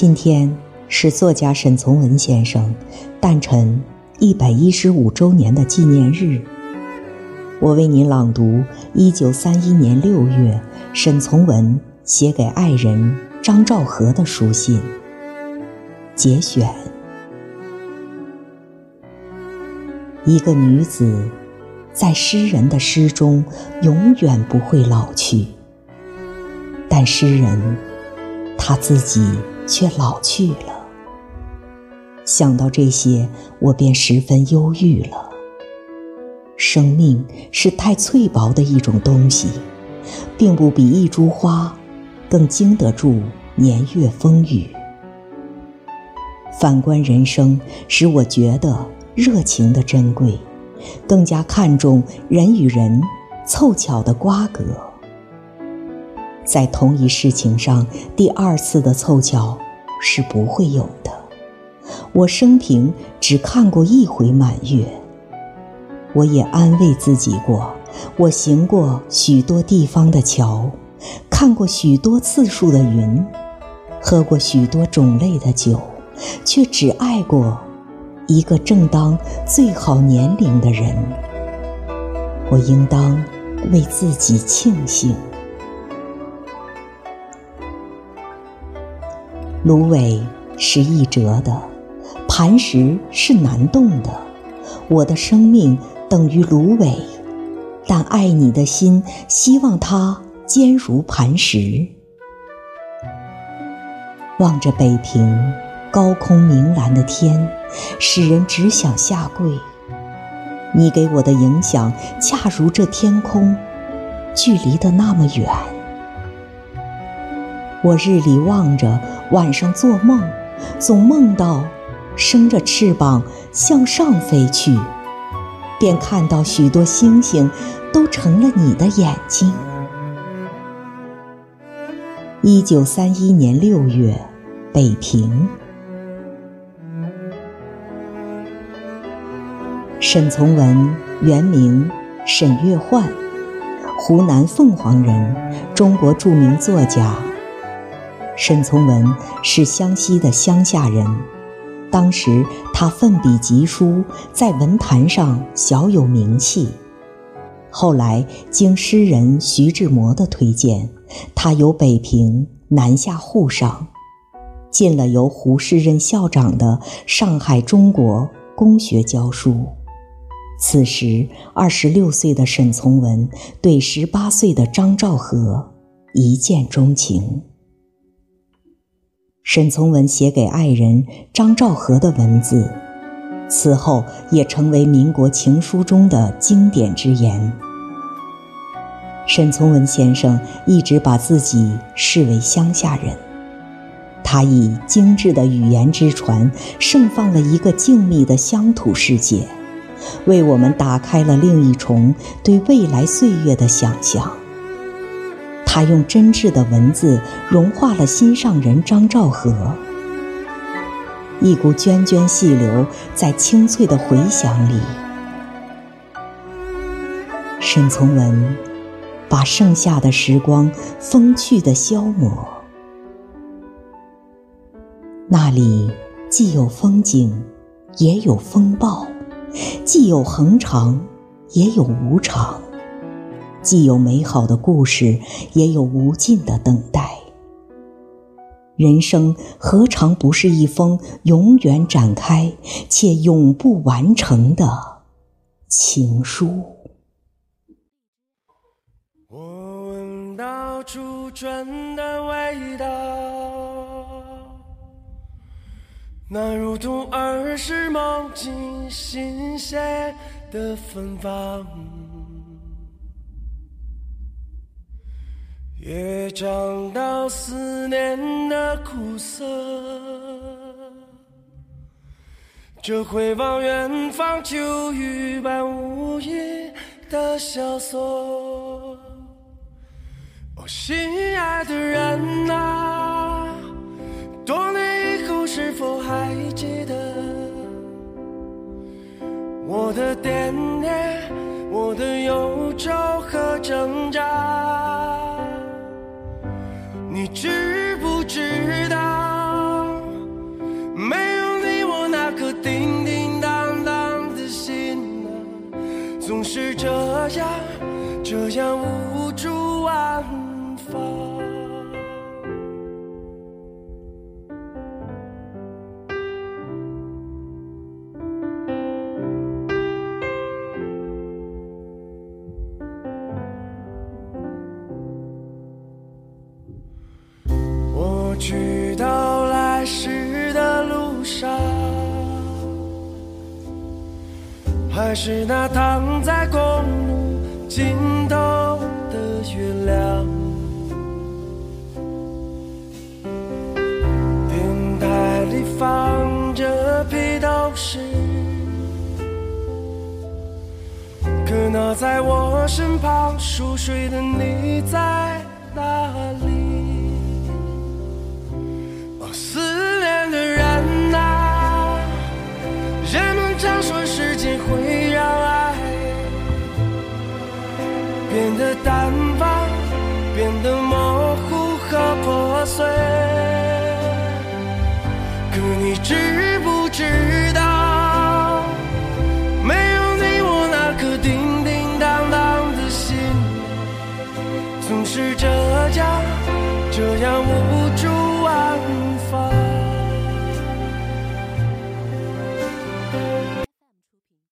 今天是作家沈从文先生诞辰一百一十五周年的纪念日。我为您朗读一九三一年六月沈从文写给爱人张兆和的书信。节选：一个女子在诗人的诗中永远不会老去，但诗人他自己。却老去了。想到这些，我便十分忧郁了。生命是太脆薄的一种东西，并不比一株花更经得住年月风雨。反观人生，使我觉得热情的珍贵，更加看重人与人凑巧的瓜葛。在同一事情上，第二次的凑巧是不会有的。我生平只看过一回满月。我也安慰自己过，我行过许多地方的桥，看过许多次数的云，喝过许多种类的酒，却只爱过一个正当最好年龄的人。我应当为自己庆幸。芦苇是易折的，磐石是难动的。我的生命等于芦苇，但爱你的心希望它坚如磐石。望着北平高空明蓝的天，使人只想下跪。你给我的影响，恰如这天空，距离的那么远。我日里望着，晚上做梦，总梦到生着翅膀向上飞去，便看到许多星星都成了你的眼睛。一九三一年六月，北平。沈从文原名沈月焕，湖南凤凰人，中国著名作家。沈从文是湘西的乡下人，当时他奋笔疾书，在文坛上小有名气。后来经诗人徐志摩的推荐，他由北平南下沪上，进了由胡适任校长的上海中国公学教书。此时二十六岁的沈从文对十八岁的张兆和一见钟情。沈从文写给爱人张兆和的文字，此后也成为民国情书中的经典之言。沈从文先生一直把自己视为乡下人，他以精致的语言之船，盛放了一个静谧的乡土世界，为我们打开了另一重对未来岁月的想象。他用真挚的文字融化了心上人张兆和，一股涓涓细流在清脆的回响里。沈从文把剩下的时光风趣的消磨，那里既有风景，也有风暴；既有恒长，也有无常。既有美好的故事，也有无尽的等待。人生何尝不是一封永远展开且永不完成的情书？我闻到初春的味道，那如同儿时梦境新鲜的芬芳。也尝到思念的苦涩，这回望远方秋雨般无垠的萧索。哦，心爱的人啊，多年以后是否还记得我的惦念，我的忧愁和挣扎？知不知道没有你我那颗叮叮当当的心总是这样这样无处安放。还是那躺在公路尽头的月亮。电台里放着披头士，可那在我身旁熟睡的你在哪里？变得模糊和破碎。可你知不知道，没有你，我那颗叮叮当当的心，总是这样，这样无。